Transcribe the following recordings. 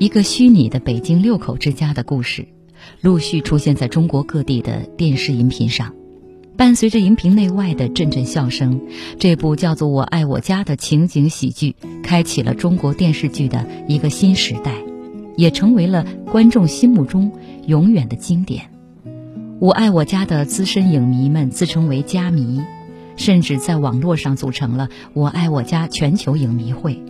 一个虚拟的北京六口之家的故事，陆续出现在中国各地的电视荧屏上。伴随着荧屏内外的阵阵笑声，这部叫做《我爱我家》的情景喜剧，开启了中国电视剧的一个新时代，也成为了观众心目中永远的经典。《我爱我家》的资深影迷们自称为“家迷”，甚至在网络上组成了“我爱我家”全球影迷会。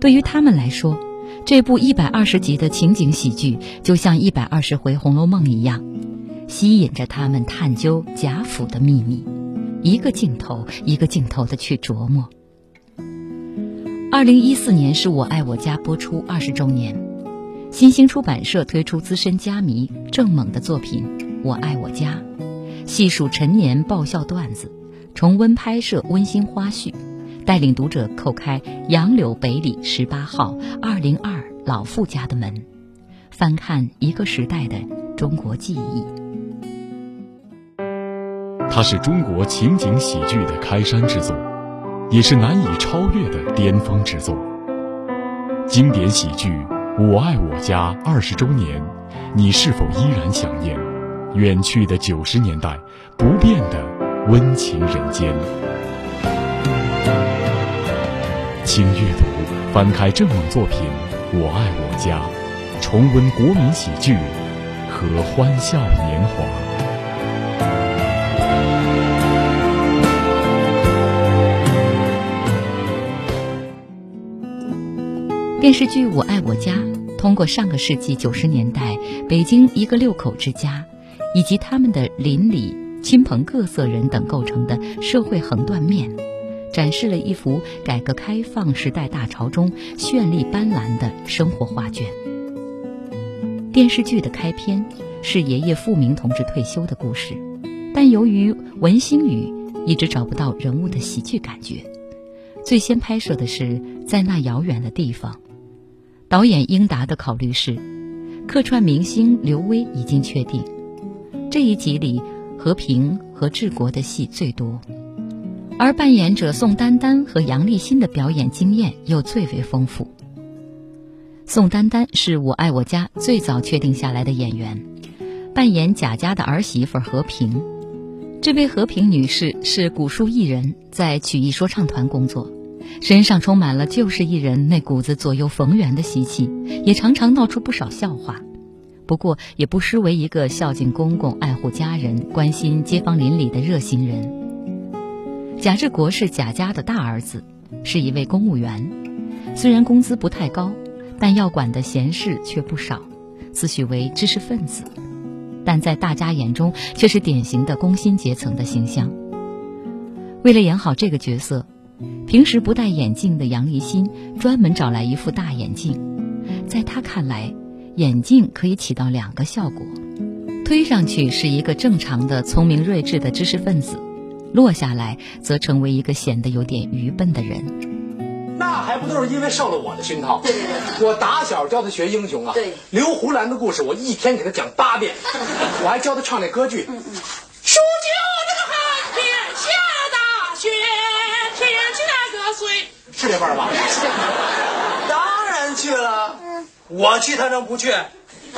对于他们来说，这部一百二十集的情景喜剧就像一百二十回《红楼梦》一样，吸引着他们探究贾府的秘密，一个镜头一个镜头的去琢磨。二零一四年是我爱我家播出二十周年，新兴出版社推出资深家迷郑猛的作品《我爱我家》，细数陈年爆笑段子，重温拍摄温馨花絮。带领读者叩开杨柳北里十八号二零二老傅家的门，翻看一个时代的中国记忆。它是中国情景喜剧的开山之作，也是难以超越的巅峰之作。经典喜剧《我爱我家》二十周年，你是否依然想念远去的九十年代，不变的温情人间？请阅读，翻开郑猛作品《我爱我家》，重温国民喜剧和欢笑年华。电视剧《我爱我家》通过上个世纪九十年代北京一个六口之家，以及他们的邻里、亲朋各色人等构成的社会横断面。展示了一幅改革开放时代大潮中绚丽斑斓的生活画卷。电视剧的开篇是爷爷富明同志退休的故事，但由于文星宇一直找不到人物的喜剧感觉，最先拍摄的是在那遥远的地方。导演英达的考虑是，客串明星刘威已经确定，这一集里和平和治国的戏最多。而扮演者宋丹丹和杨立新的表演经验又最为丰富。宋丹丹是我爱我家最早确定下来的演员，扮演贾家的儿媳妇和平。这位和平女士是古书艺人，在曲艺说唱团工作，身上充满了旧式艺人那股子左右逢源的习气，也常常闹出不少笑话。不过，也不失为一个孝敬公公、爱护家人、关心街坊邻里的热心人。贾志国是贾家的大儿子，是一位公务员。虽然工资不太高，但要管的闲事却不少，自诩为知识分子，但在大家眼中却是典型的工薪阶层的形象。为了演好这个角色，平时不戴眼镜的杨立新专门找来一副大眼镜。在他看来，眼镜可以起到两个效果：推上去是一个正常的、聪明睿智的知识分子。落下来，则成为一个显得有点愚笨的人。那还不都是因为受了我的熏陶？对对对，我打小教他学英雄啊。对，刘胡兰的故事，我一天给他讲八遍。我还教他唱那歌剧。嗯嗯。数九那个寒天下大雪，天气那个水。是这儿吧？当然去了。我去，他能不去？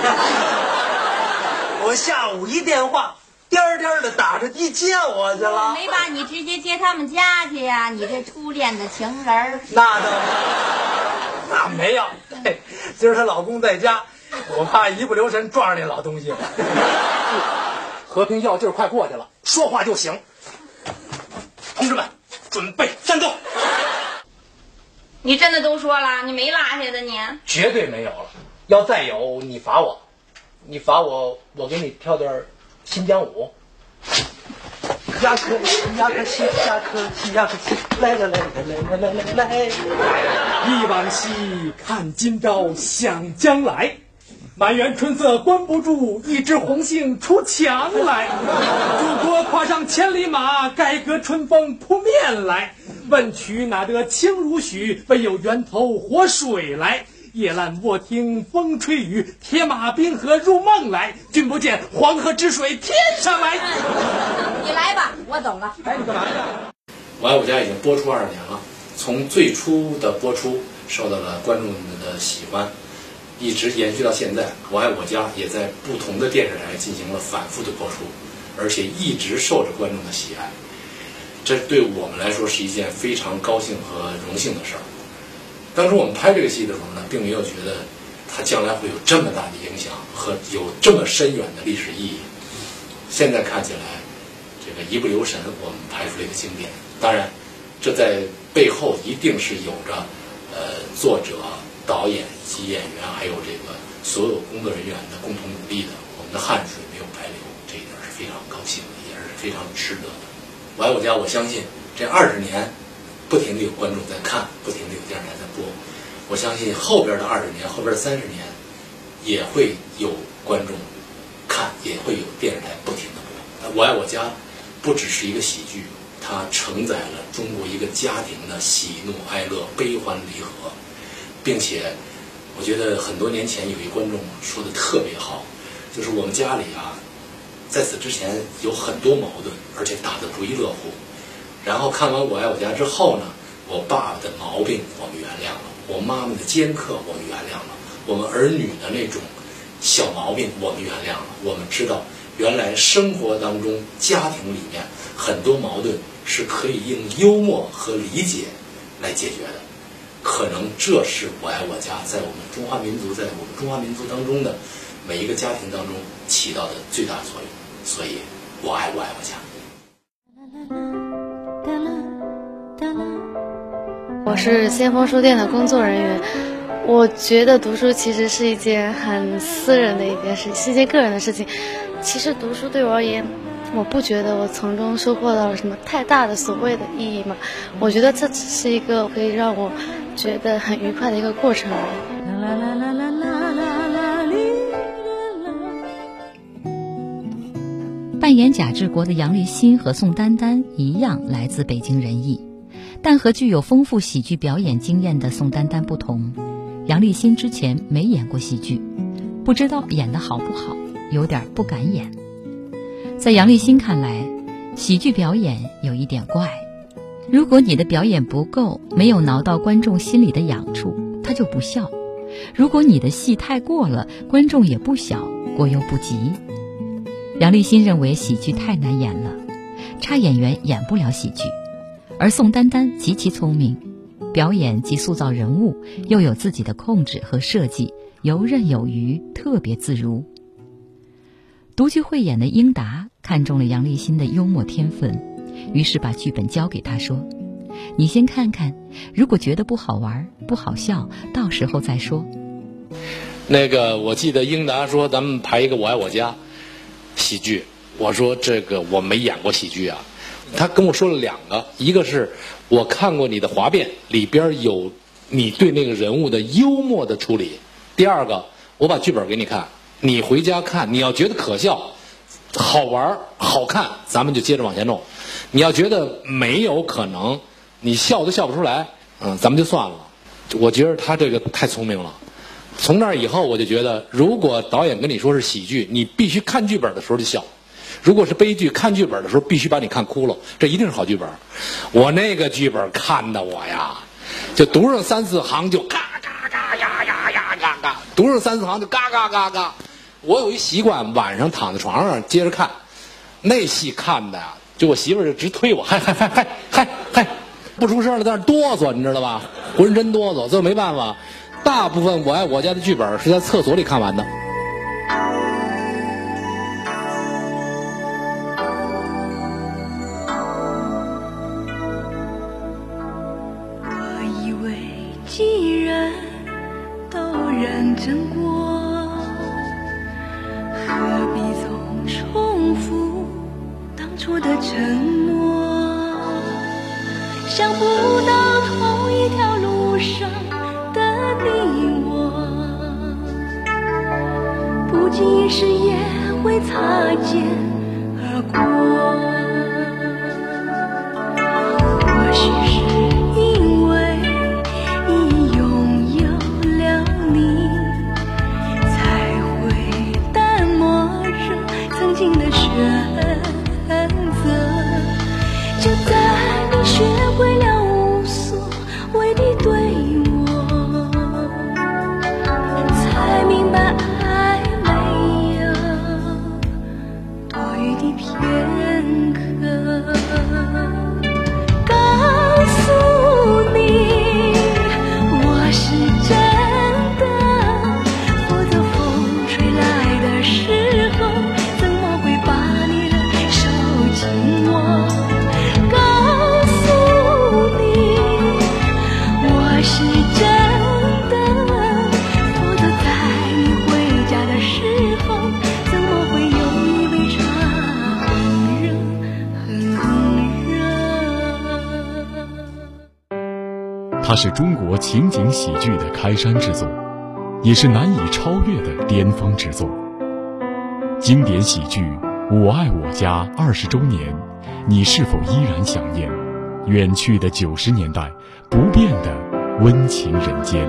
我下午一电话。颠颠的打着的接我去了，没把你直接接他们家去呀？你这初恋的情人那倒那没有。今儿她老公在家，我怕一不留神撞上那老东西。和平药劲儿快过去了，说话就行。同志们，准备战斗！你真的都说了？你没落下的你？绝对没有了。要再有，你罚我，你罚我，我给你跳段。新疆舞，呀可西呀可西呀可西呀可西，来来来来来来来来，忆往昔看今朝想将来，满园春色关不住，一枝红杏出墙来。祖国跨上千里马，改革春风扑面来。问渠哪得清如许？唯有源头活水来。夜阑卧听风吹雨，铁马冰河入梦来。君不见黄河之水天上来。你来吧，我走了。哎，你干嘛去？我爱我家已经播出二十年了，从最初的播出受到了观众们的喜欢，一直延续到现在。我爱我家也在不同的电视台进行了反复的播出，而且一直受着观众的喜爱。这对我们来说是一件非常高兴和荣幸的事儿。当初我们拍这个戏的时候呢，并没有觉得它将来会有这么大的影响和有这么深远的历史意义。现在看起来，这个一不留神，我们拍出了一个经典。当然，这在背后一定是有着呃作者、导演及演员，还有这个所有工作人员的共同努力的。我们的汗水没有白流，这一点是非常高兴，也是非常值得的。我爱我家，我相信这二十年。不停的有观众在看，不停的有电视台在播，我相信后边的二十年，后边的三十年，也会有观众看，也会有电视台不停的播。我爱我家不只是一个喜剧，它承载了中国一个家庭的喜怒哀乐、悲欢离合，并且我觉得很多年前有一观众说的特别好，就是我们家里啊，在此之前有很多矛盾，而且打得不亦乐乎。然后看完《我爱我家》之后呢，我爸爸的毛病我们原谅了，我妈妈的尖刻我们原谅了，我们儿女的那种小毛病我们原谅了。我们知道，原来生活当中家庭里面很多矛盾是可以用幽默和理解来解决的。可能这是《我爱我家》在我们中华民族，在我们中华民族当中的每一个家庭当中起到的最大作用。所以，我爱我爱我家。我是先锋书店的工作人员，我觉得读书其实是一件很私人的一件事，是一件个人的事情。其实读书对我而言，我不觉得我从中收获到了什么太大的所谓的意义嘛。我觉得这只是一个可以让我觉得很愉快的一个过程而已。扮演贾志国的杨立新和宋丹丹一样，来自北京人艺。但和具有丰富喜剧表演经验的宋丹丹不同，杨立新之前没演过喜剧，不知道演得好不好，有点不敢演。在杨立新看来，喜剧表演有一点怪，如果你的表演不够，没有挠到观众心里的痒处，他就不笑；如果你的戏太过了，观众也不笑，过犹不及。杨立新认为喜剧太难演了，差演员演不了喜剧。而宋丹丹极其聪明，表演及塑造人物又有自己的控制和设计，游刃有余，特别自如。独具慧眼的英达看中了杨立新的幽默天分，于是把剧本交给他说：“你先看看，如果觉得不好玩、不好笑，到时候再说。”那个，我记得英达说：“咱们排一个《我爱我家》喜剧。”我说：“这个我没演过喜剧啊。”他跟我说了两个，一个是我看过你的华变，里边有你对那个人物的幽默的处理；第二个，我把剧本给你看，你回家看，你要觉得可笑、好玩、好看，咱们就接着往前弄；你要觉得没有可能，你笑都笑不出来，嗯，咱们就算了。我觉得他这个太聪明了。从那以后，我就觉得，如果导演跟你说是喜剧，你必须看剧本的时候就笑。如果是悲剧，看剧本的时候必须把你看哭了，这一定是好剧本。我那个剧本看的我呀，就读上三四行就嘎嘎嘎呀呀呀嘎嘎，读上三四行就嘎嘎嘎嘎。我有一习惯，晚上躺在床上接着看，那戏看的呀，就我媳妇儿就直推我，嗨嗨嗨嗨嗨嗨，不出声了，在那哆嗦，你知道吧？浑身哆嗦，最后没办法，大部分我爱我家的剧本是在厕所里看完的。它是中国情景喜剧的开山之作，也是难以超越的巅峰之作。经典喜剧《我爱我家》二十周年，你是否依然想念远去的九十年代，不变的温情人间？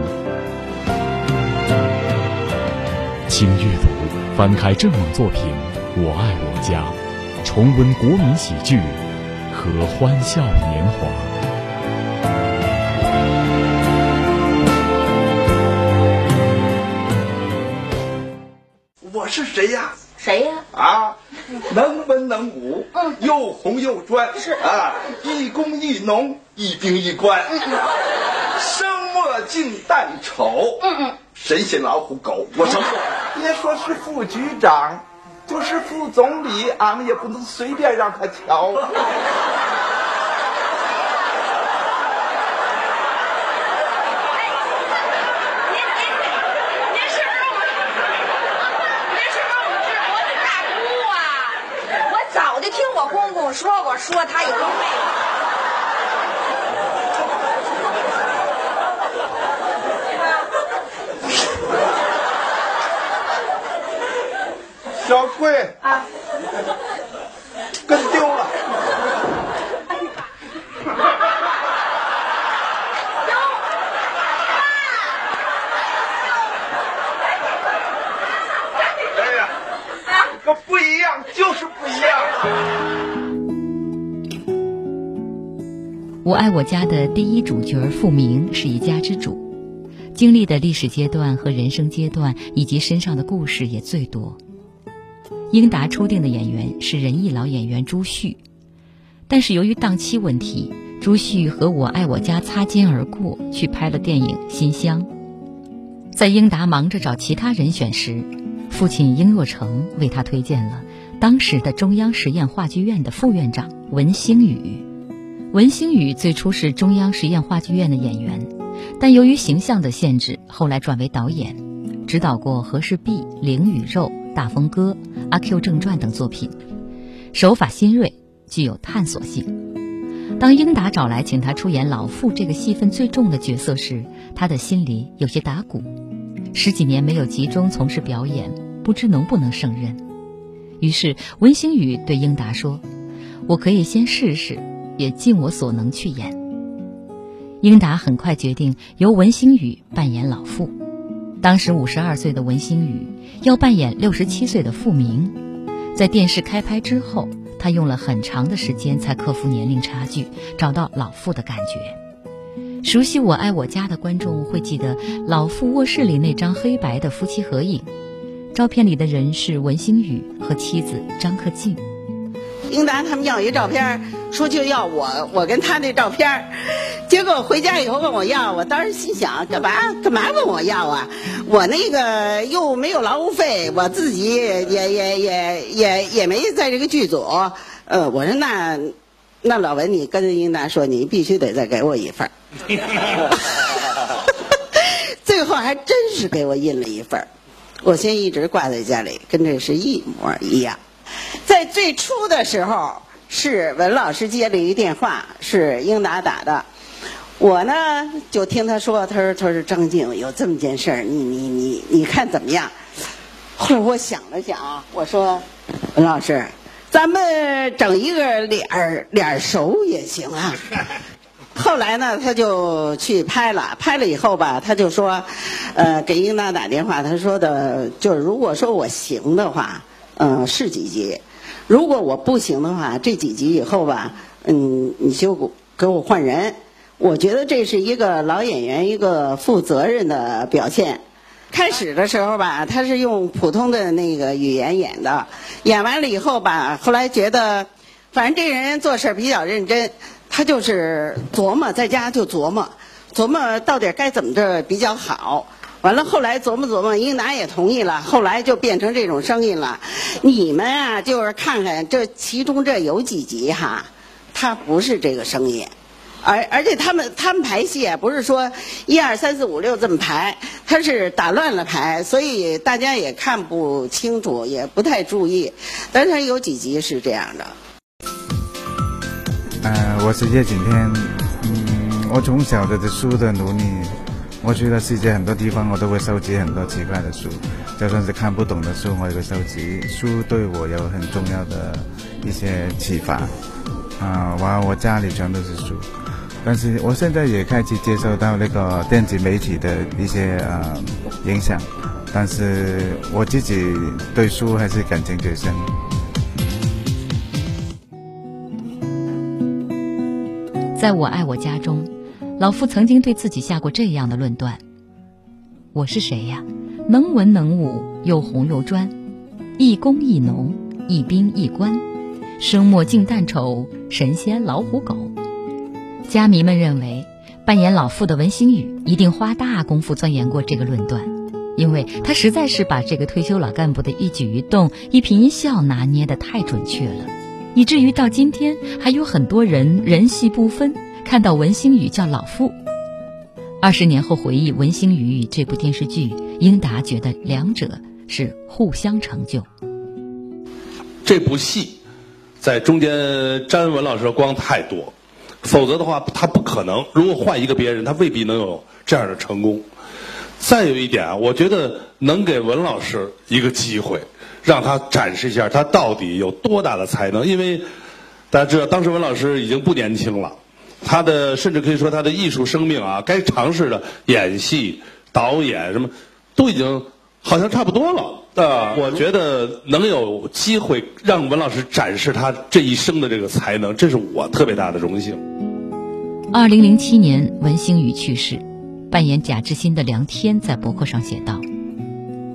请阅读，翻开正文作品《我爱我家》，重温国民喜剧和欢笑年华。谁呀？谁呀？啊，能文能武，嗯又红又专，是啊，一公一农，一兵一官，嗯生莫近淡丑，嗯嗯，神仙老虎狗，我什么，别说是副局长，就是副总理，俺们也不能随便让他瞧。您您您是不是我？您是不是我治国的大姑啊？我早就听我公公说我，说他有一妹小贵啊，我爱我家的第一主角傅明是一家之主，经历的历史阶段和人生阶段以及身上的故事也最多。英达初定的演员是仁义老演员朱旭，但是由于档期问题，朱旭和我爱我家擦肩而过，去拍了电影《新乡》。在英达忙着找其他人选时，父亲英若诚为他推荐了当时的中央实验话剧院的副院长文星宇。文星宇最初是中央实验话剧院的演员，但由于形象的限制，后来转为导演，指导过《和氏璧》《灵与肉》《大风歌》《阿 Q 正传》等作品，手法新锐，具有探索性。当英达找来请他出演老傅这个戏份最重的角色时，他的心里有些打鼓。十几年没有集中从事表演，不知能不能胜任。于是文星宇对英达说：“我可以先试试。”也尽我所能去演。英达很快决定由文星宇扮演老傅。当时五十二岁的文星宇要扮演六十七岁的傅明。在电视开拍之后，他用了很长的时间才克服年龄差距，找到老傅的感觉。熟悉《我爱我家》的观众会记得老傅卧室里那张黑白的夫妻合影，照片里的人是文星宇和妻子张克静。英达他们要一照片，说就要我，我跟他那照片，结果回家以后问我要，我当时心想，干嘛干嘛问我要啊？我那个又没有劳务费，我自己也也也也也也没在这个剧组，呃，我说那那老文，你跟英达说，你必须得再给我一份 最后还真是给我印了一份我先一直挂在家里，跟这是一模一样。在最初的时候，是文老师接了一个电话，是英达打的。我呢就听他说，他说他说张静有这么件事儿，你你你你看怎么样？后来我想了想啊，我说，文老师，咱们整一个脸儿脸熟也行啊。后来呢，他就去拍了，拍了以后吧，他就说，呃，给英达打电话，他说的就是，如果说我行的话，嗯、是几集；如果我不行的话，这几集以后吧，嗯，你就给我换人。我觉得这是一个老演员一个负责任的表现。开始的时候吧，他是用普通的那个语言演的，演完了以后吧，后来觉得，反正这人做事比较认真，他就是琢磨，在家就琢磨，琢磨到底该怎么着比较好。完了，后来琢磨琢磨，英达也同意了，后来就变成这种声音了。你们啊，就是看看这其中这有几集哈，他不是这个声音。而而且他们他们排戏啊，不是说一二三四五六这么排，他是打乱了排，所以大家也看不清楚，也不太注意。但是他有几集是这样的。呃，我是叶景天。嗯，我从小的书的努力，我去了世界很多地方，我都会收集很多奇怪的书，就算是看不懂的书，我也会收集。书对我有很重要的一些启发。啊、完我家里全都是书，但是我现在也开始接受到那个电子媒体的一些呃影响，但是我自己对书还是感情最深。在我爱我家中，老傅曾经对自己下过这样的论断：我是谁呀？能文能武，又红又专，一公一农，一兵一官，生墨净淡丑，神仙老虎狗。家迷们认为，扮演老傅的文星宇一定花大功夫钻研过这个论断，因为他实在是把这个退休老干部的一举一动、一颦一笑拿捏得太准确了。以至于到今天还有很多人人戏不分，看到文星宇叫老傅。二十年后回忆《文星宇》与这部电视剧，英达觉得两者是互相成就。这部戏在中间沾文老师的光太多，否则的话他不可能。如果换一个别人，他未必能有这样的成功。再有一点啊，我觉得能给文老师一个机会，让他展示一下他到底有多大的才能。因为大家知道，当时文老师已经不年轻了，他的甚至可以说他的艺术生命啊，该尝试的演戏、导演什么，都已经好像差不多了。啊，我觉得能有机会让文老师展示他这一生的这个才能，这是我特别大的荣幸。二零零七年，文星宇去世，扮演贾志新的梁天在博客上写道：“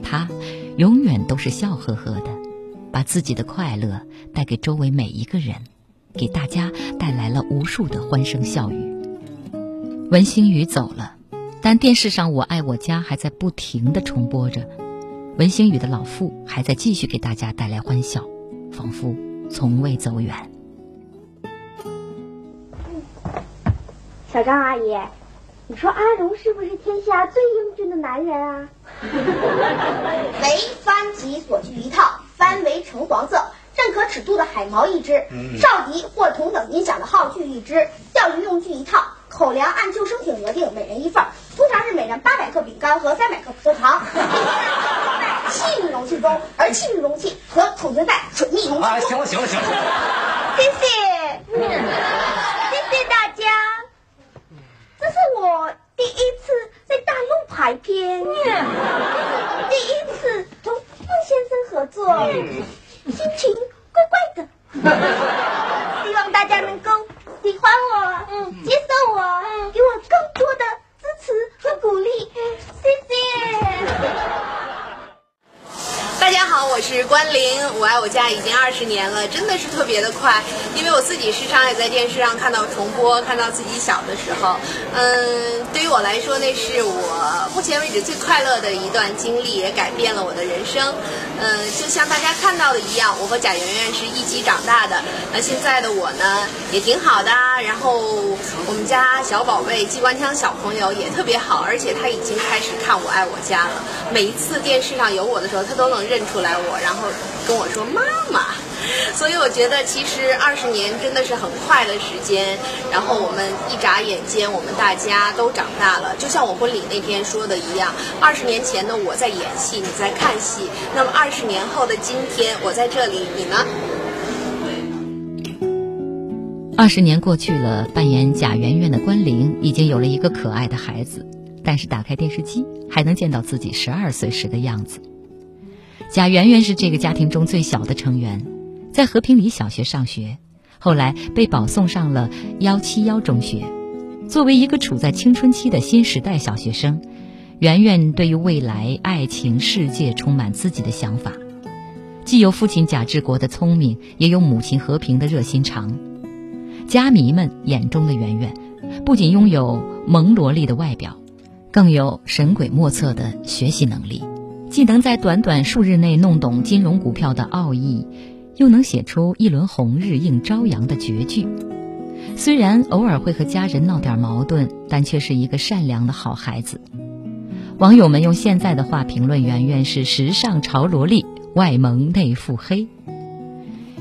他永远都是笑呵呵的，把自己的快乐带给周围每一个人，给大家带来了无数的欢声笑语。”文星宇走了，但电视上《我爱我家》还在不停的重播着。文星宇的老父还在继续给大家带来欢笑，仿佛从未走远。小张阿姨，你说阿荣是不是天下最英俊的男人啊？为番籍所具一套，番为橙黄色，认可尺度的海毛一只，哨笛或同等音响的号具一只，钓鱼用具一套，口粮按救生艇额定，每人一份，通常是每人八百克饼干和三百克葡萄糖。在气密容器中，而气密容器和储存在水密容器中。啊，行了行了行了，谢谢，谢谢大家。这是我第一次在大陆拍片，第一次同孟先生合作，心情怪怪的。希望大家能够喜欢我，嗯接受我，给我更多的支持和鼓励，谢谢。大家好，我是关凌，我爱我家已经二十年了，真的是特别的快，因为我自己时常也在电视上看到重播，看到自己小的时候，嗯，对于我来说，那是我目前为止最快乐的一段经历，也改变了我的人生。嗯，就像大家看到的一样，我和贾圆圆是一起长大的，那现在的我呢，也挺好的。然后我们家小宝贝机关枪小朋友也特别好，而且他已经开始看《我爱我家》了。每一次电视上有我的时候，他都能认出来我，然后跟我说妈妈。所以我觉得其实二十年真的是很快的时间，然后我们一眨眼间，我们大家都长大了。就像我婚礼那天说的一样，二十年前的我在演戏，你在看戏，那么二十年后的今天，我在这里，你呢？二十年过去了，扮演贾圆圆的关凌已经有了一个可爱的孩子，但是打开电视机还能见到自己十二岁时的样子。贾圆圆是这个家庭中最小的成员，在和平里小学上学，后来被保送上了幺七幺中学。作为一个处在青春期的新时代小学生，圆圆对于未来、爱情、世界充满自己的想法，既有父亲贾志国的聪明，也有母亲和平的热心肠。家迷们眼中的圆圆，不仅拥有萌萝莉的外表，更有神鬼莫测的学习能力。既能在短短数日内弄懂金融股票的奥义，又能写出一轮红日映朝阳的绝句。虽然偶尔会和家人闹点矛盾，但却是一个善良的好孩子。网友们用现在的话评论圆圆是时尚潮萝莉，外萌内腹黑。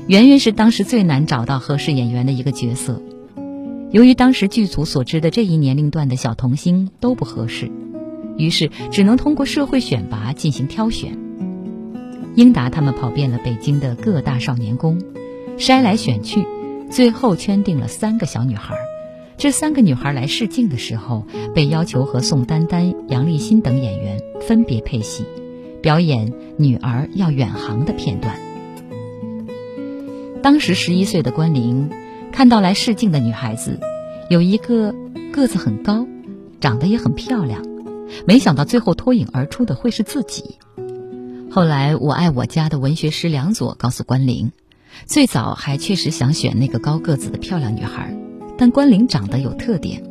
圆圆是当时最难找到合适演员的一个角色，由于当时剧组所知的这一年龄段的小童星都不合适，于是只能通过社会选拔进行挑选。英达他们跑遍了北京的各大少年宫，筛来选去，最后圈定了三个小女孩。这三个女孩来试镜的时候，被要求和宋丹丹、杨立新等演员分别配戏，表演《女儿要远航》的片段。当时十一岁的关凌，看到来试镜的女孩子，有一个个子很高，长得也很漂亮，没想到最后脱颖而出的会是自己。后来，我爱我家的文学师梁左告诉关凌，最早还确实想选那个高个子的漂亮女孩，但关凌长得有特点。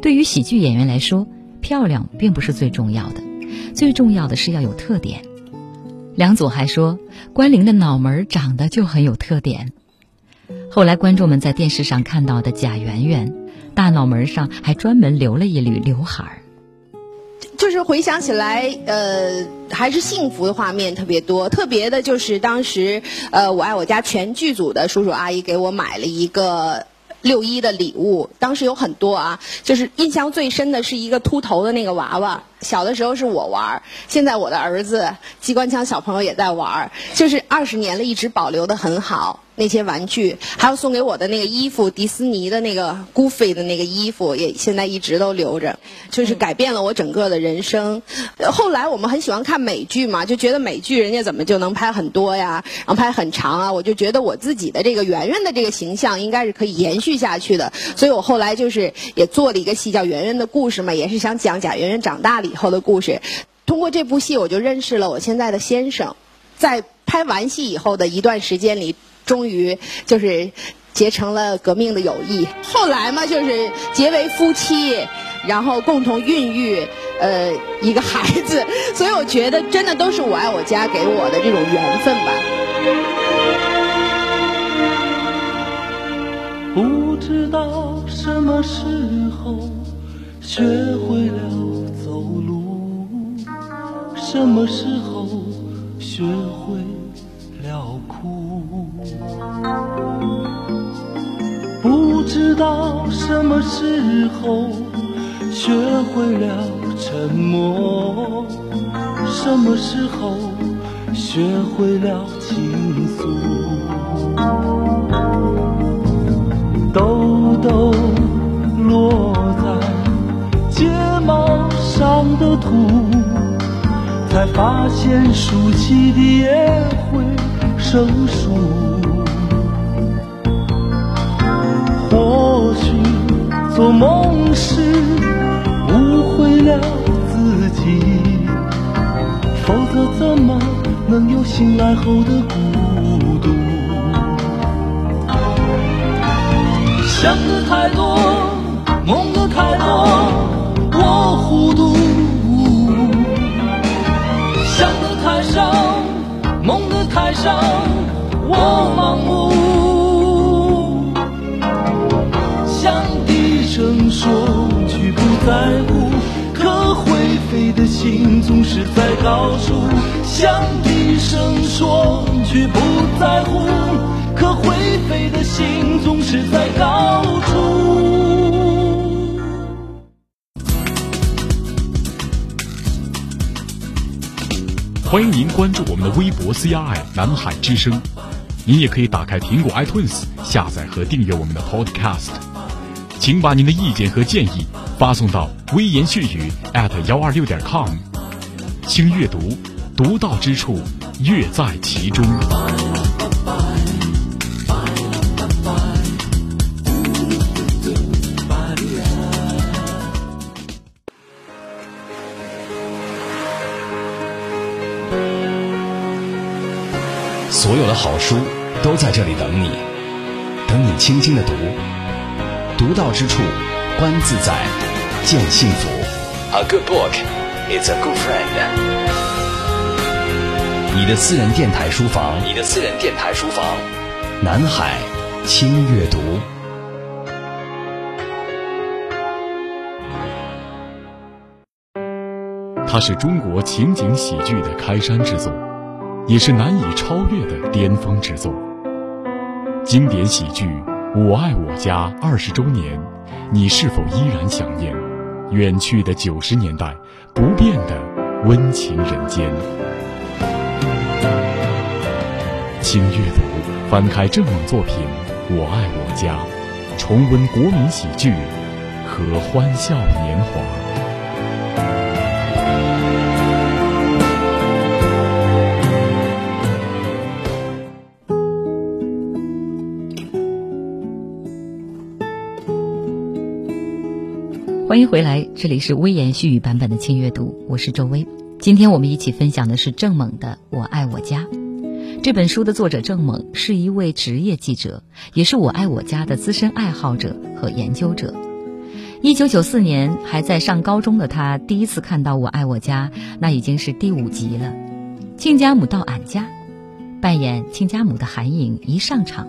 对于喜剧演员来说，漂亮并不是最重要的，最重要的是要有特点。梁左还说，关凌的脑门长得就很有特点。后来观众们在电视上看到的贾圆圆，大脑门上还专门留了一缕刘海儿。就是回想起来，呃，还是幸福的画面特别多。特别的就是当时，呃，我爱我家全剧组的叔叔阿姨给我买了一个。六一的礼物，当时有很多啊，就是印象最深的是一个秃头的那个娃娃。小的时候是我玩，现在我的儿子机关枪小朋友也在玩，就是二十年了，一直保留的很好。那些玩具，还有送给我的那个衣服，迪士尼的那个 Goofy 的那个衣服，也现在一直都留着，就是改变了我整个的人生。后来我们很喜欢看美剧嘛，就觉得美剧人家怎么就能拍很多呀，然后拍很长啊，我就觉得我自己的这个圆圆的这个形象应该是可以延续下去的，所以我后来就是也做了一个戏叫《圆圆的故事》嘛，也是想讲贾圆圆长大了以后的故事。通过这部戏，我就认识了我现在的先生，在拍完戏以后的一段时间里。终于就是结成了革命的友谊，后来嘛就是结为夫妻，然后共同孕育呃一个孩子，所以我觉得真的都是我爱我家给我的这种缘分吧。不知道什么时候学会了走路，什么时候学会不知道什么时候学会了沉默，什么时候学会了倾诉。豆豆落在睫毛上的土，才发现竖起的也会生疏。醒来后的孤独？想的太多，梦的太多，我糊涂；想的太少，梦的太少，我盲目。想低声说句不在乎，可会。飞的心总是在高处向低声说，却不在乎。可会飞的心总是在高处。欢迎您关注我们的微博 CRI 南海之声，您也可以打开苹果 iTunes 下载和订阅我们的 Podcast。请把您的意见和建议发送到微言细语 at 幺二六点 com。轻阅读独到之处乐在其中。所有的好书都在这里等你等你轻轻的读独到之处观自在见幸福。A good book. Is a good friend。你的私人电台书房，你的私人电台书房，南海轻阅读。它是中国情景喜剧的开山之作。也是难以超越的巅峰之作。经典喜剧《我爱我家》二十周年，你是否依然想念远去的九十年代，不变的温情人间？请阅读，翻开正猛作品《我爱我家》，重温国民喜剧和欢笑年华。欢迎回来，这里是微言絮语版本的轻阅读，我是周薇。今天我们一起分享的是郑猛的《我爱我家》。这本书的作者郑猛是一位职业记者，也是《我爱我家》的资深爱好者和研究者。一九九四年还在上高中的他，第一次看到《我爱我家》，那已经是第五集了。亲家母到俺家，扮演亲家母的韩颖一上场，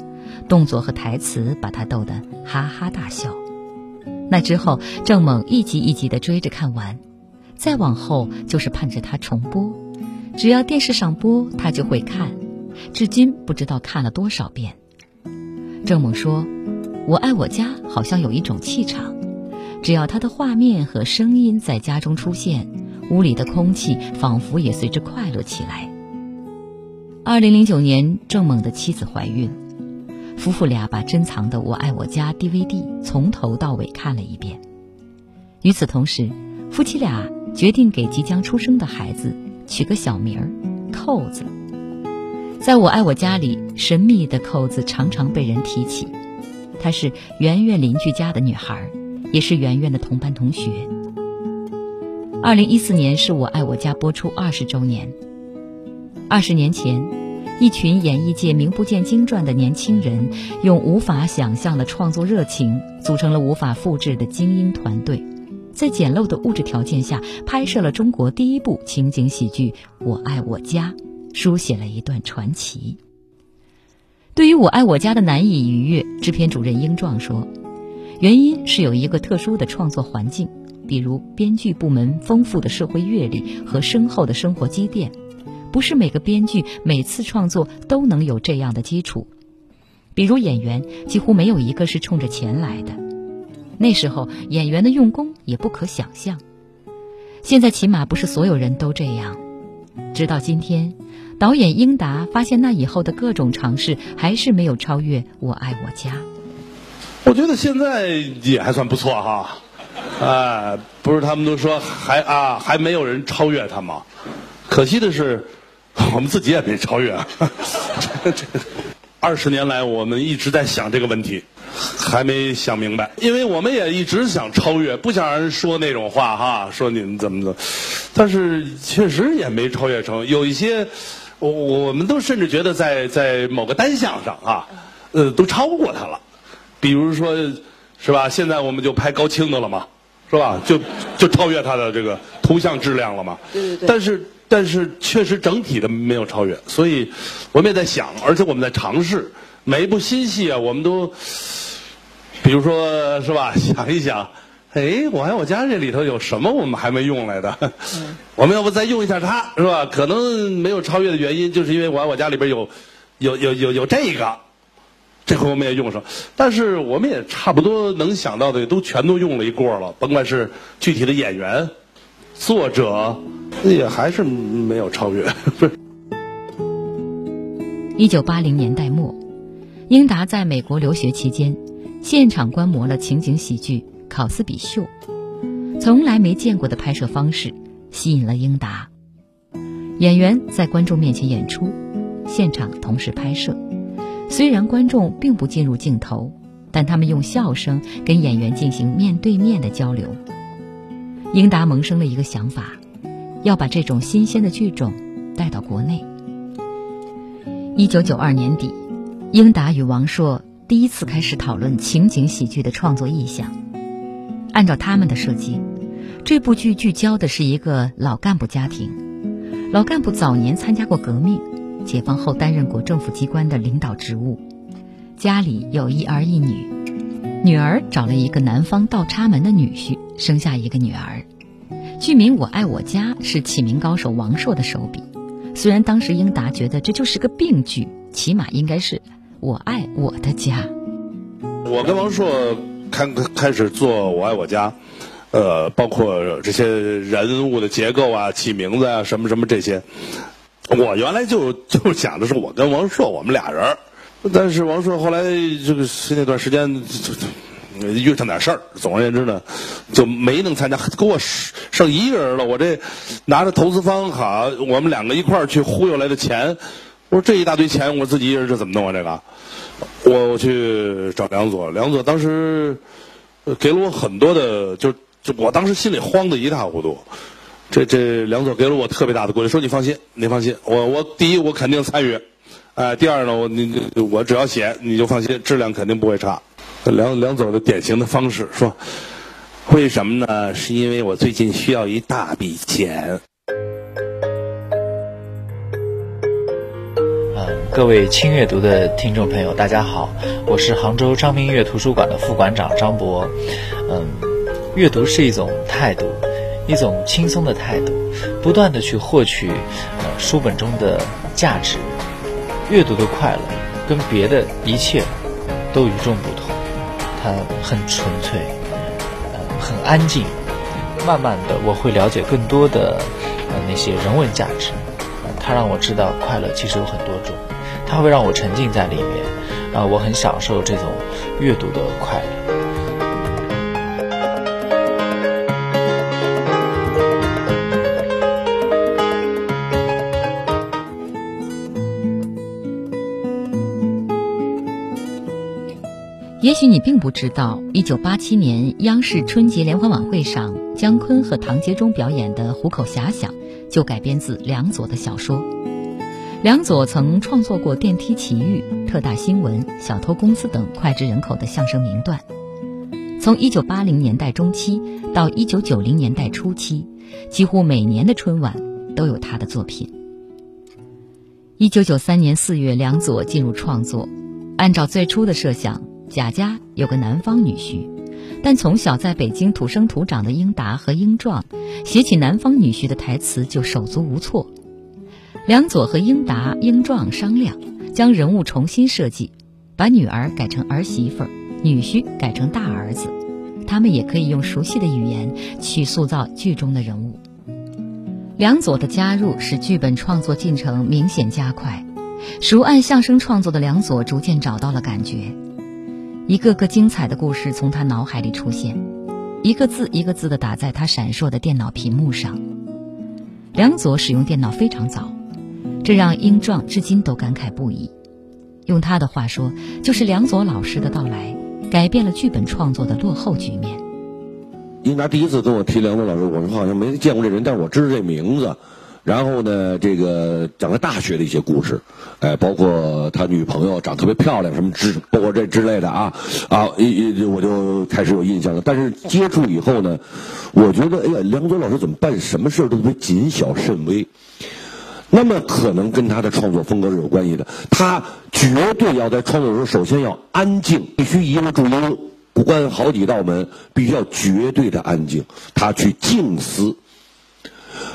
动作和台词把他逗得哈哈大笑。那之后，郑猛一集一集的追着看完，再往后就是盼着他重播，只要电视上播，他就会看，至今不知道看了多少遍。郑猛说：“我爱我家，好像有一种气场，只要他的画面和声音在家中出现，屋里的空气仿佛也随之快乐起来。”二零零九年，郑猛的妻子怀孕。夫妇俩把珍藏的《我爱我家》DVD 从头到尾看了一遍。与此同时，夫妻俩决定给即将出生的孩子取个小名儿“扣子”。在我爱我家里，神秘的扣子常常被人提起。她是圆圆邻居家的女孩，也是圆圆的同班同学。二零一四年是我爱我家播出二十周年。二十年前。一群演艺界名不见经传的年轻人，用无法想象的创作热情，组成了无法复制的精英团队，在简陋的物质条件下，拍摄了中国第一部情景喜剧《我爱我家》，书写了一段传奇。对于《我爱我家》的难以逾越，制片主任英壮说：“原因是有一个特殊的创作环境，比如编剧部门丰富的社会阅历和深厚的生活积淀。”不是每个编剧每次创作都能有这样的基础，比如演员几乎没有一个是冲着钱来的。那时候演员的用功也不可想象，现在起码不是所有人都这样。直到今天，导演英达发现那以后的各种尝试还是没有超越《我爱我家》。我觉得现在也还算不错哈，哎，不是他们都说还啊还没有人超越他吗？可惜的是。我们自己也没超越啊！二十年来，我们一直在想这个问题，还没想明白。因为我们也一直想超越，不想让人说那种话哈，说你们怎么怎么。但是确实也没超越成。有一些，我我们都甚至觉得在在某个单项上啊，呃，都超过他了。比如说，是吧？现在我们就拍高清的了嘛，是吧？就就超越他的这个图像质量了嘛。对对对。但是。但是确实整体的没有超越，所以我们也在想，而且我们在尝试每一部新戏啊，我们都，比如说是吧，想一想，哎，我爱我家这里头有什么我们还没用来的？我们要不再用一下它，是吧？可能没有超越的原因，就是因为我爱我家里边有，有有有有这个，这回我们也用上。但是我们也差不多能想到的都全都用了一过了，甭管是具体的演员、作者，也还是没有超越。一九八零年代末，英达在美国留学期间，现场观摩了情景喜剧。考斯比秀，从来没见过的拍摄方式吸引了英达。演员在观众面前演出，现场同时拍摄。虽然观众并不进入镜头，但他们用笑声跟演员进行面对面的交流。英达萌生了一个想法，要把这种新鲜的剧种带到国内。一九九二年底，英达与王朔第一次开始讨论情景喜剧的创作意向。按照他们的设计，这部剧聚焦的是一个老干部家庭。老干部早年参加过革命，解放后担任过政府机关的领导职务，家里有一儿一女，女儿找了一个南方倒插门的女婿，生下一个女儿。剧名《我爱我家》是起名高手王朔的手笔，虽然当时英达觉得这就是个病剧，起码应该是我爱我的家。我跟王朔。开开始做《我爱我家》，呃，包括这些人物的结构啊、起名字啊、什么什么这些，我原来就 就想的是我跟王朔我们俩人，但是王朔后来这个那段时间就就遇上点事儿，总而言之呢，就没能参加，给我剩一个人了。我这拿着投资方卡，我们两个一块儿去忽悠来的钱，我说这一大堆钱，我自己一人这怎么弄啊？这个。我我去找梁左，梁左当时给了我很多的，就就我当时心里慌得一塌糊涂。这这梁左给了我特别大的鼓励，说你放心，你放心，我我第一我肯定参与，哎，第二呢，我你我只要写你就放心，质量肯定不会差。梁梁左的典型的方式说，为什么呢？是因为我最近需要一大笔钱。各位轻阅读的听众朋友，大家好，我是杭州张明月图书馆的副馆长张博。嗯，阅读是一种态度，一种轻松的态度，不断的去获取书本中的价值。阅读的快乐跟别的一切都与众不同，它很纯粹，呃，很安静。慢慢的，我会了解更多的呃那些人文价值，它让我知道快乐其实有很多种。它会让我沉浸在里面，啊，我很享受这种阅读的快乐。也许你并不知道，一九八七年央视春节联欢晚会上，姜昆和唐杰忠表演的《虎口遐想》就改编自梁左的小说。梁左曾创作过《电梯奇遇》《特大新闻》《小偷公司》等脍炙人口的相声名段。从1980年代中期到1990年代初期，几乎每年的春晚都有他的作品。1993年4月，梁左进入创作。按照最初的设想，贾家有个南方女婿，但从小在北京土生土长的英达和英壮，写起南方女婿的台词就手足无措。梁左和英达、英壮商量，将人物重新设计，把女儿改成儿媳妇，女婿改成大儿子。他们也可以用熟悉的语言去塑造剧中的人物。梁左的加入使剧本创作进程明显加快。熟谙相声创作的梁左逐渐找到了感觉，一个个精彩的故事从他脑海里出现，一个字一个字的打在他闪烁的电脑屏幕上。梁左使用电脑非常早。这让英壮至今都感慨不已。用他的话说，就是梁左老师的到来，改变了剧本创作的落后局面。英达第一次跟我提梁左老师，我说好像没见过这人，但是我知道这名字。然后呢，这个讲了大学的一些故事，哎，包括他女朋友长特别漂亮，什么之，包括这之类的啊啊，一一我就开始有印象了。但是接触以后呢，我觉得，哎呀，梁左老师怎么办什么事都特别谨小慎微。那么可能跟他的创作风格是有关系的。他绝对要在创作的时候，首先要安静，必须一个人注音，关好几道门，必须要绝对的安静，他去静思。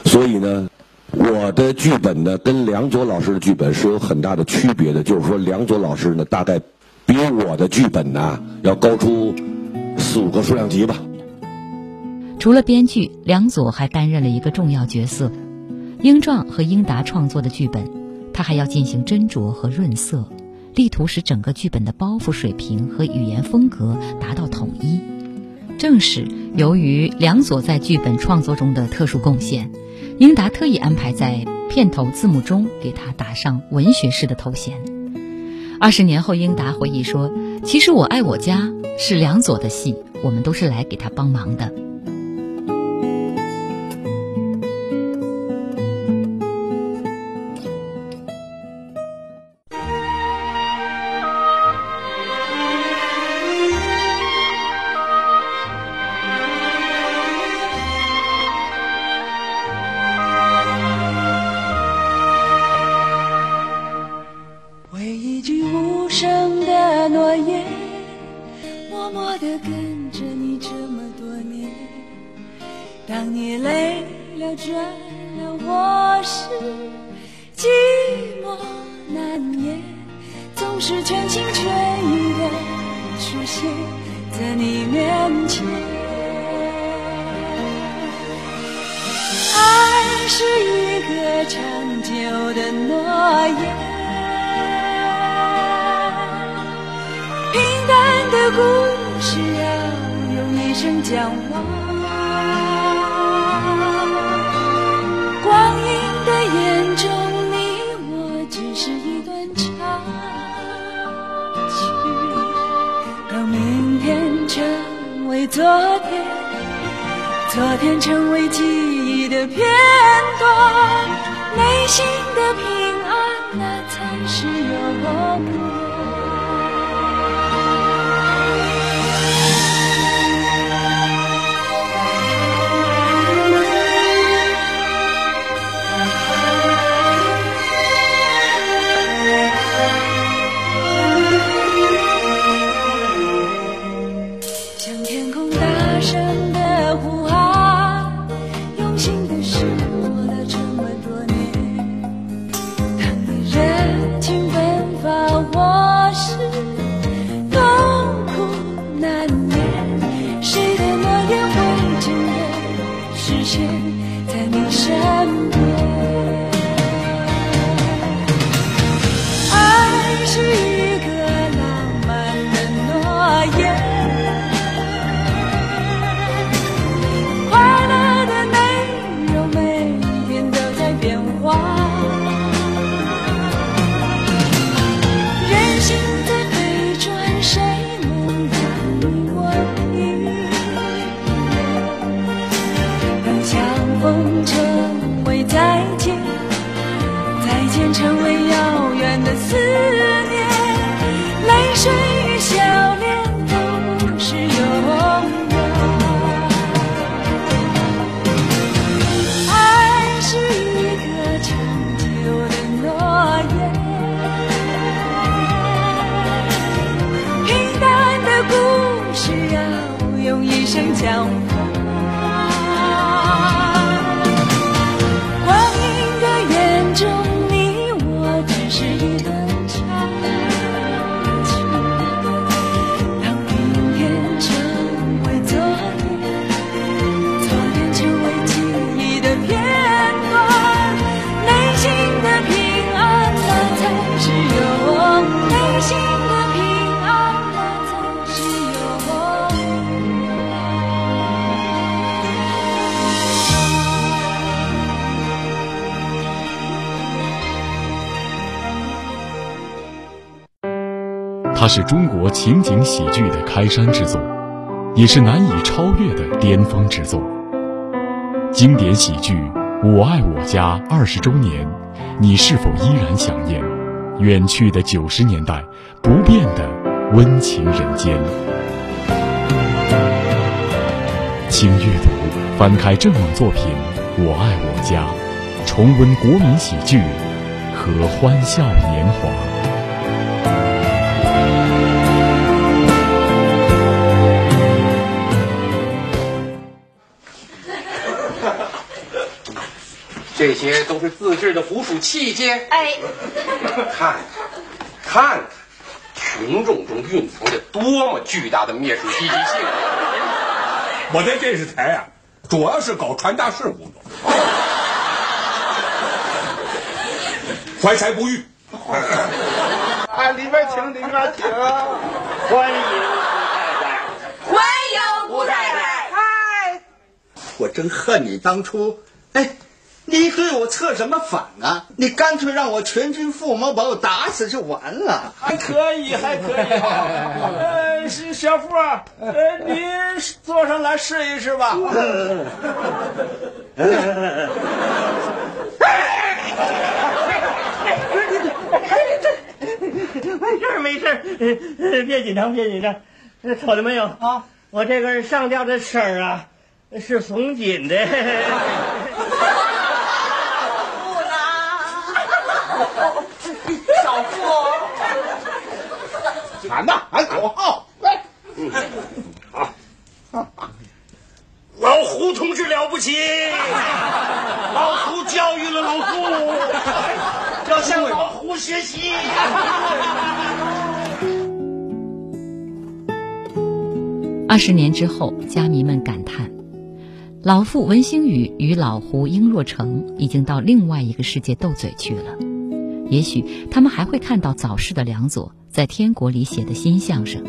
所以呢，我的剧本呢，跟梁左老师的剧本是有很大的区别的。就是说，梁左老师呢，大概比我的剧本呢要高出四五个数量级吧。除了编剧，梁左还担任了一个重要角色。英壮和英达创作的剧本，他还要进行斟酌和润色，力图使整个剧本的包袱水平和语言风格达到统一。正是由于梁左在剧本创作中的特殊贡献，英达特意安排在片头字幕中给他打上文学式的头衔。二十年后，英达回忆说：“其实我爱我家是梁左的戏，我们都是来给他帮忙的。”是中国情景喜剧的开山之作，也是难以超越的巅峰之作。经典喜剧《我爱我家》二十周年，你是否依然想念远去的九十年代，不变的温情人间？请阅读，翻开正网作品《我爱我家》，重温国民喜剧和欢笑年华。这些都是自制的捕鼠器械。哎，看看，看看，群众中蕴藏着多么巨大的灭鼠积极性！我在电视台啊，主要是搞传达室工作，怀才不遇。啊，里边请，里边请，欢迎顾太太欢迎吴太太。嗨，我真恨你当初，哎，你对我策什么反啊？你干脆让我全军覆没，把我打死就完了。还可以，还可以。呃，是小付啊，呃，你坐上来试一试吧。没事儿没事别紧张别紧张。呃瞅见没有啊？我这根上吊的绳儿啊，是松紧的。小傅，喊呐，喊口号，来。嗯，好老胡同志了不起，老胡教育了老胡，要向老胡学习。二十年之后，家迷们感叹：老妇文星宇与老胡英若诚已经到另外一个世界斗嘴去了。也许他们还会看到早逝的梁左在天国里写的新相声。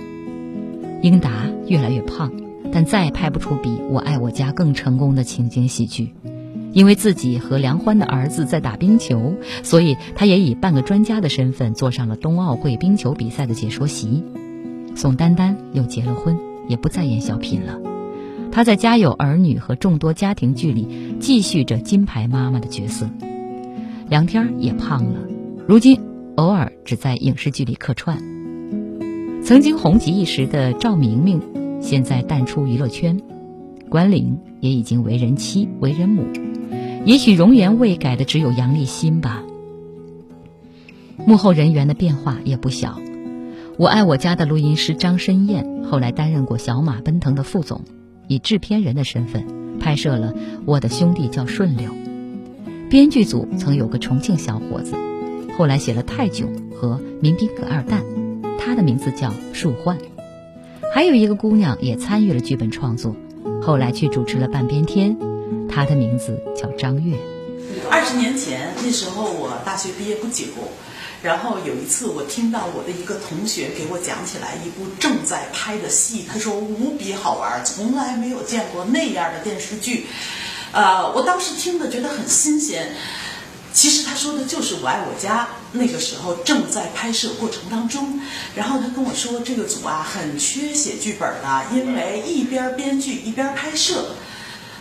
英达越来越胖，但再也拍不出比《我爱我家》更成功的情景喜剧。因为自己和梁欢的儿子在打冰球，所以他也以半个专家的身份坐上了冬奥会冰球比赛的解说席。宋丹丹又结了婚，也不再演小品了。她在《家有儿女》和众多家庭剧里继续着金牌妈妈的角色。梁天儿也胖了，如今偶尔只在影视剧里客串。曾经红极一时的赵明明，现在淡出娱乐圈。关凌也已经为人妻、为人母，也许容颜未改的只有杨立新吧。幕后人员的变化也不小。我爱我家的录音师张申燕后来担任过小马奔腾的副总，以制片人的身份拍摄了《我的兄弟叫顺溜》。编剧组曾有个重庆小伙子，后来写了《泰囧》和《民兵葛二蛋》，他的名字叫树焕。还有一个姑娘也参与了剧本创作。后来去主持了半边天，她的名字叫张悦。二十年前，那时候我大学毕业不久，然后有一次我听到我的一个同学给我讲起来一部正在拍的戏，他说无比好玩，从来没有见过那样的电视剧。呃，我当时听的觉得很新鲜。其实他说的就是《我爱我家》，那个时候正在拍摄过程当中。然后他跟我说，这个组啊很缺写剧本的，因为一边编剧一边拍摄。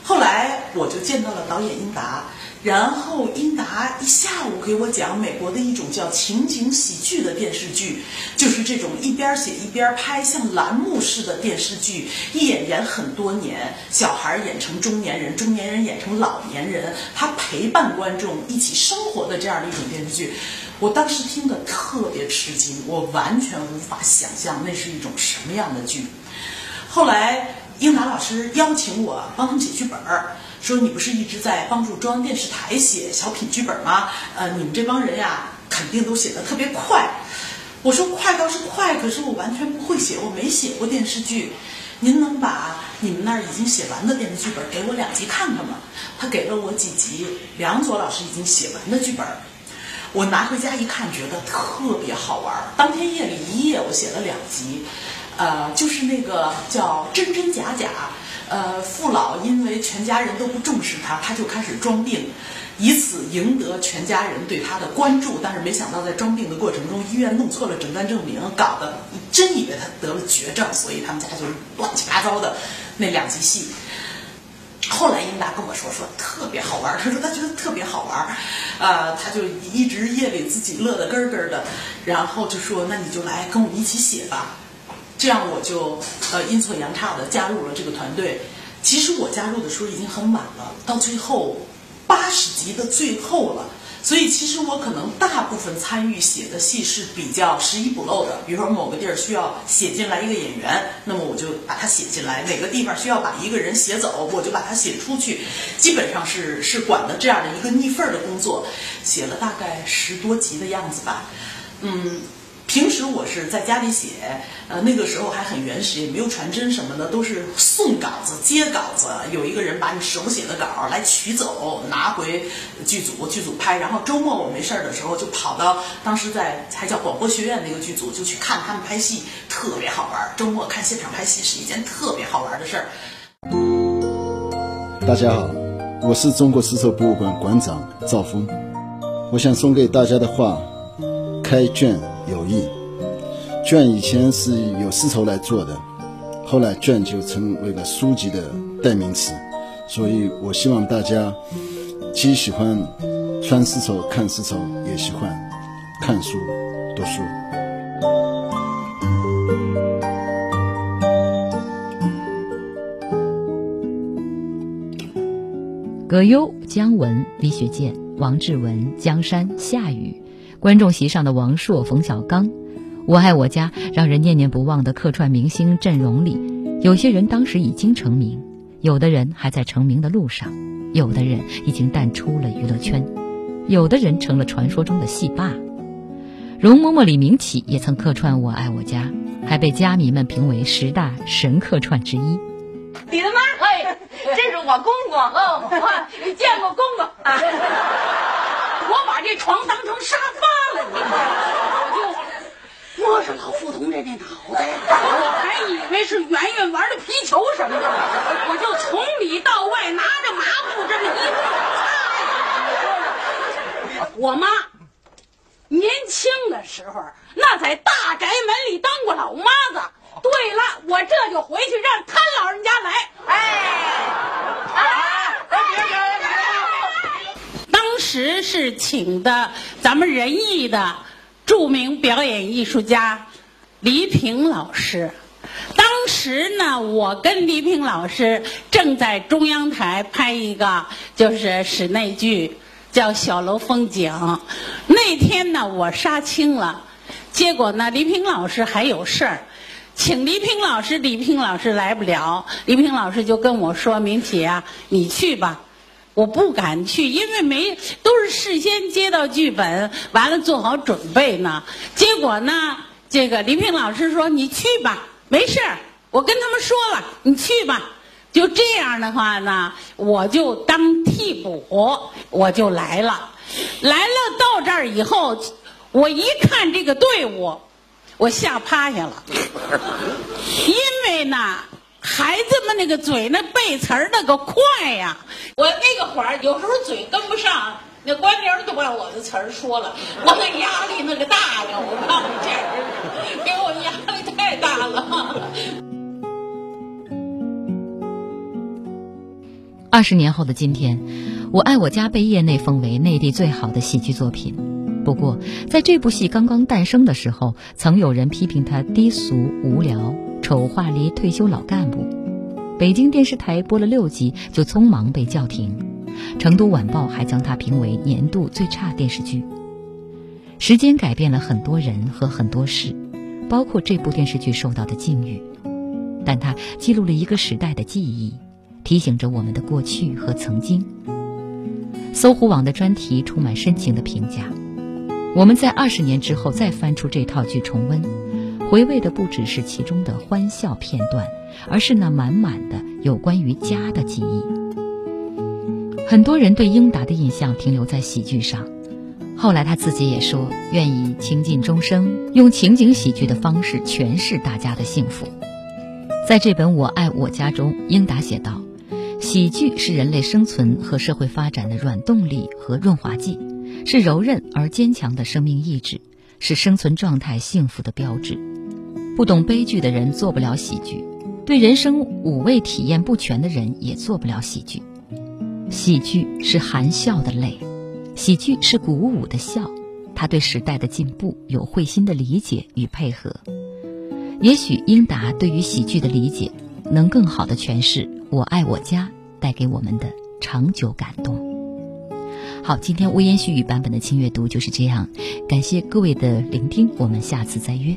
后来我就见到了导演英达，然后英达一下午给我讲美国的一种叫情景喜剧的电视剧，就是这种一边写一边拍，像栏目式的电视剧，一演演很多年，小孩演成中年人，中年人演成老年人，他陪伴观众一起生活的这样的一种电视剧。我当时听得特别吃惊，我完全无法想象那是一种什么样的剧。后来英达老师邀请我帮他们写剧本儿，说你不是一直在帮助中央电视台写小品剧本吗？呃，你们这帮人呀，肯定都写得特别快。我说快倒是快，可是我完全不会写，我没写过电视剧。您能把你们那儿已经写完的电视剧本给我两集看看吗？他给了我几集梁左老师已经写完的剧本。我拿回家一看，觉得特别好玩。当天夜里一夜，我写了两集，呃，就是那个叫真真假假。呃，父老因为全家人都不重视他，他就开始装病，以此赢得全家人对他的关注。但是没想到，在装病的过程中，医院弄错了诊断证明，搞得真以为他得了绝症，所以他们家就乱七八糟的那两集戏。后来英达跟我说说特别好玩，他说他觉得特别好玩，呃，他就一直夜里自己乐得咯咯的，然后就说那你就来跟我们一起写吧，这样我就呃阴错阳差的加入了这个团队。其实我加入的时候已经很晚了，到最后八十集的最后了，所以其实我可能大部分参与写的戏是比较拾遗补漏的，比如说某个地儿需要写进来一个演员，那么我就把它写进来；哪个地方需要把一个人写走，我就把它写出去。基本上是是管的这样的一个逆份儿的工作，写了大概十多集的样子吧，嗯。平时我是在家里写，呃，那个时候还很原始，也没有传真什么的，都是送稿子、接稿子，有一个人把你手写的稿来取走，拿回剧组，剧组拍。然后周末我没事儿的时候，就跑到当时在还叫广播学院那个剧组，就去看他们拍戏，特别好玩。周末看现场拍戏是一件特别好玩的事儿。大家好，我是中国丝绸博物馆馆长赵峰，我想送给大家的话：开卷。有意，绢以前是有丝绸来做的，后来卷就成为了书籍的代名词，所以我希望大家既喜欢穿丝绸、看丝绸，也喜欢看书、读书。葛优、姜文、李雪健、王志文、江山、夏雨。观众席上的王朔、冯小刚，《我爱我家》让人念念不忘的客串明星阵容里，有些人当时已经成名，有的人还在成名的路上，有的人已经淡出了娱乐圈，有的人成了传说中的戏霸。容嬷嬷、李明启也曾客串《我爱我家》，还被家迷们评为十大神客串之一。你的妈！哎，这是我公公哦，你见过公公啊？我把这床当成沙发了，你我就摸着老傅同志那脑袋，我还以为是圆圆玩的皮球什么的，我就从里到外拿着抹布这么一擦。我妈年轻的时候，那在大宅门里当过老妈子。对了，我这就回去让他老人家来。哎。时请的咱们仁义的著名表演艺术家黎平老师。当时呢，我跟黎平老师正在中央台拍一个就是室内剧，叫《小楼风景》。那天呢，我杀青了，结果呢，黎平老师还有事儿，请黎平老师，黎平老师来不了，黎平老师就跟我说：“明启啊，你去吧。”我不敢去，因为没都是事先接到剧本，完了做好准备呢。结果呢，这个李平老师说：“你去吧，没事儿，我跟他们说了，你去吧。”就这样的话呢，我就当替补，我就来了。来了到这儿以后，我一看这个队伍，我吓趴下了，因为呢。孩子们那个嘴那背词儿那个快呀，我那个会儿有时候嘴跟不上，那官名都把我的词儿说了，我那压力那个大呀，我告诉你，给我压力太大了。二十年后的今天，《我爱我家》被业内封为内地最好的喜剧作品。不过，在这部戏刚刚诞生的时候，曾有人批评它低俗无聊。丑化离退休老干部，北京电视台播了六集就匆忙被叫停，成都晚报还将它评为年度最差电视剧。时间改变了很多人和很多事，包括这部电视剧受到的境遇，但它记录了一个时代的记忆，提醒着我们的过去和曾经。搜狐网的专题充满深情的评价，我们在二十年之后再翻出这套剧重温。回味的不只是其中的欢笑片段，而是那满满的有关于家的记忆。很多人对英达的印象停留在喜剧上，后来他自己也说愿意倾尽终生，用情景喜剧的方式诠释大家的幸福。在这本《我爱我家》中，英达写道：“喜剧是人类生存和社会发展的软动力和润滑剂，是柔韧而坚强的生命意志，是生存状态幸福的标志。”不懂悲剧的人做不了喜剧，对人生五味体验不全的人也做不了喜剧。喜剧是含笑的泪，喜剧是鼓舞的笑。他对时代的进步有会心的理解与配合。也许英达对于喜剧的理解，能更好的诠释《我爱我家》带给我们的长久感动。好，今天微言絮语版本的轻阅读就是这样，感谢各位的聆听，我们下次再约。